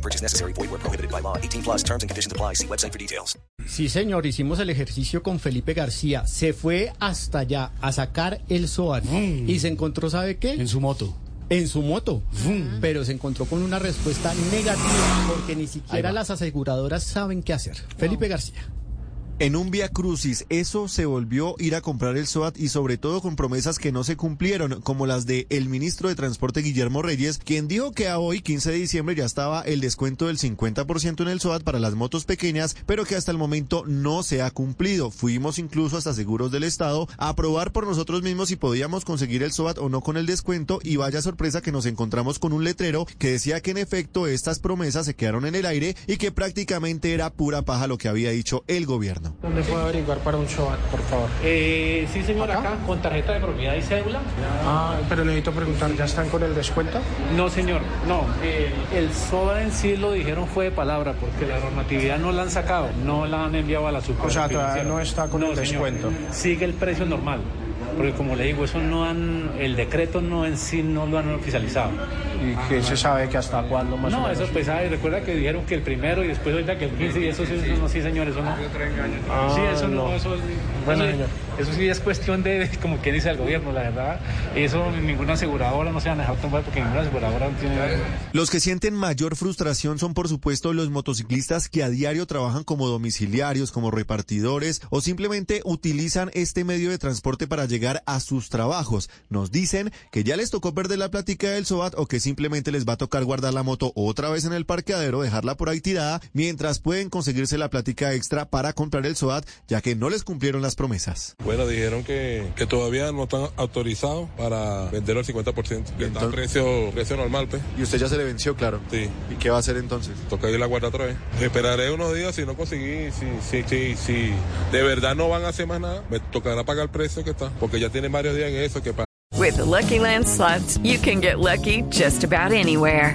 No purchase necessary. Void where prohibited by law. 18 plus terms and conditions apply. See website for details. Sí, señor, hicimos el ejercicio con Felipe García. Se fue hasta allá a sacar el SOAT y se encontró, ¿sabe qué? En su moto. En su moto. Pero se encontró con una respuesta negativa porque ni siquiera las aseguradoras saben qué hacer. Felipe García. En un vía crucis, eso se volvió ir a comprar el SOAT y sobre todo con promesas que no se cumplieron, como las de el ministro de Transporte Guillermo Reyes, quien dijo que a hoy, 15 de diciembre, ya estaba el descuento del 50% en el SOAT para las motos pequeñas, pero que hasta el momento no se ha cumplido. Fuimos incluso hasta Seguros del Estado a probar por nosotros mismos si podíamos conseguir el SOAT o no con el descuento y vaya sorpresa que nos encontramos con un letrero que decía que en efecto estas promesas se quedaron en el aire y que prácticamente era pura paja lo que había dicho el gobierno. ¿Dónde puedo averiguar para un SOAT, por favor? Eh, sí, señor, acá, con tarjeta de propiedad y cédula. Ah, pero necesito preguntar, ¿ya están con el descuento? No, señor, no. eh, el SOA en sí lo dijeron fue de palabra, porque la normatividad no la han sacado, no la han enviado a la super. O sea, todavía no está con el descuento. Sigue el precio normal, porque como le digo, eso no han, el decreto no en sí no lo han oficializado. ¿Y qué se sabe que hasta cuándo más o No, menos? eso pues, ah, y recuerda que dijeron que el primero y después ahorita que el 15 y eso sí, eso no, sí, señor, eso no. Ah, sí, eso no, no. eso, Bueno, eso, señor. eso sí es cuestión de, como que dice el gobierno, la verdad. Eso ninguna aseguradora no se van a dejar tomar porque ninguna aseguradora no tiene... Los que sienten mayor frustración son por supuesto los motociclistas que a diario trabajan como domiciliarios, como repartidores o simplemente utilizan este medio de transporte para llegar a sus trabajos. Nos dicen que ya les tocó perder la plática del SOAT o que simplemente les va a tocar guardar la moto otra vez en el parqueadero, dejarla por ahí tirada, mientras pueden conseguirse la plática extra para comprar el SOAT, ya que no les cumplieron las promesas. Bueno, dijeron que, que todavía no están autorizados para vender al 50%, que está a precio, precio normal, pues. Y usted ya se le venció, claro. Sí, ¿Y qué va a hacer entonces? toca ir a la guarda otra vez. Esperaré unos días si no conseguí, si, si, si, si de verdad no van a hacer más nada, me tocará pagar el precio que está, porque ya tienen varios días en eso que With the Lucky Land slots, you can get lucky just about anywhere.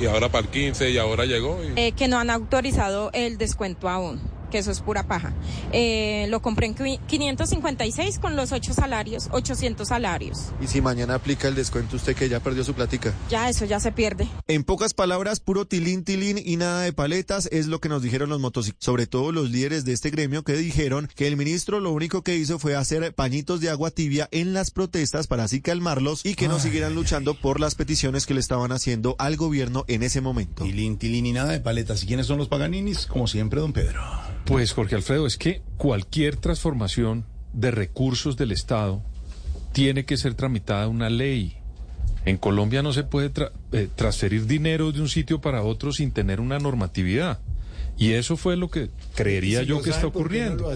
y ahora para el 15 y ahora llegó. Y... Eh, que no han autorizado el descuento aún, que eso es pura paja. Eh, lo compré en qui- 556 con los 8 salarios, 800 salarios. Y si mañana aplica el descuento usted que ya perdió su plática. Ya eso ya se pierde. En pocas palabras, puro tilín, tilín y nada de paletas es lo que nos dijeron los motociclistas, sobre todo los líderes de este gremio que dijeron que el ministro lo único que hizo fue hacer pañitos de agua tibia en las protestas para así calmarlos y que no siguieran luchando por las peticiones que le estaban haciendo al gobierno en ese momento. Tilín, tilín y nada de paletas. ¿Y quiénes son los paganinis? Como siempre, don Pedro. Pues Jorge Alfredo, es que cualquier transformación de recursos del Estado tiene que ser tramitada una ley. En Colombia no se puede tra- eh, transferir dinero de un sitio para otro sin tener una normatividad. Y eso fue lo que creería ¿Y si yo que está no ocurriendo.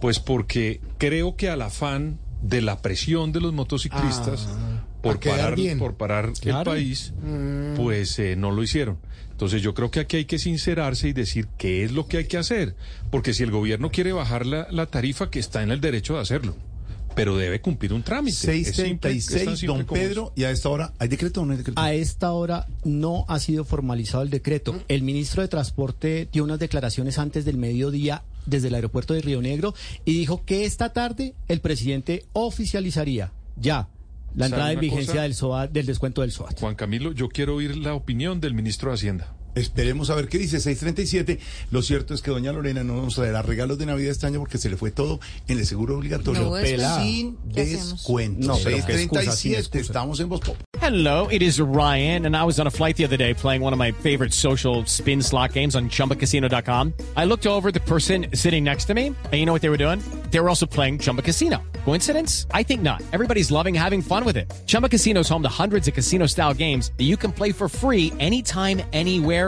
Pues porque creo que al afán de la presión de los motociclistas Ah, por parar, por parar Claro. el país, Mm. pues eh, no lo hicieron. Entonces yo creo que aquí hay que sincerarse y decir qué es lo que hay que hacer. Porque si el gobierno quiere bajar la, la tarifa, que está en el derecho de hacerlo. Pero debe cumplir un trámite. Es simple, es tan 636, simple don Pedro, y a esta hora, ¿hay decreto o no hay decreto? A esta hora no ha sido formalizado el decreto. El ministro de Transporte dio unas declaraciones antes del mediodía desde el aeropuerto de Río Negro y dijo que esta tarde el presidente oficializaría ya la ¿Sabe entrada en vigencia cosa? del SOAT, del descuento del SOAT. Juan Camilo, yo quiero oír la opinión del ministro de Hacienda. Esperemos a ver qué dice 637. Lo cierto es que doña Lorena no nos traerá regalos de Navidad este año porque se le fue todo en el seguro obligatorio. No, es Pelada. que- sin ¿qué hacemos? descuento. No, pero qué excusa, sin 637. excusa. Estamos en Voz. Hello, it is Ryan, and I was on a flight the other day playing one of my favorite social spin slot games on chumbacasino.com. I looked over at the person sitting next to me, and you know what they were doing? They were also playing Chumba Casino. Coincidence? I think not. Everybody's loving having fun with it. Chumba Casino is home to hundreds of casino style games that you can play for free anytime, anywhere,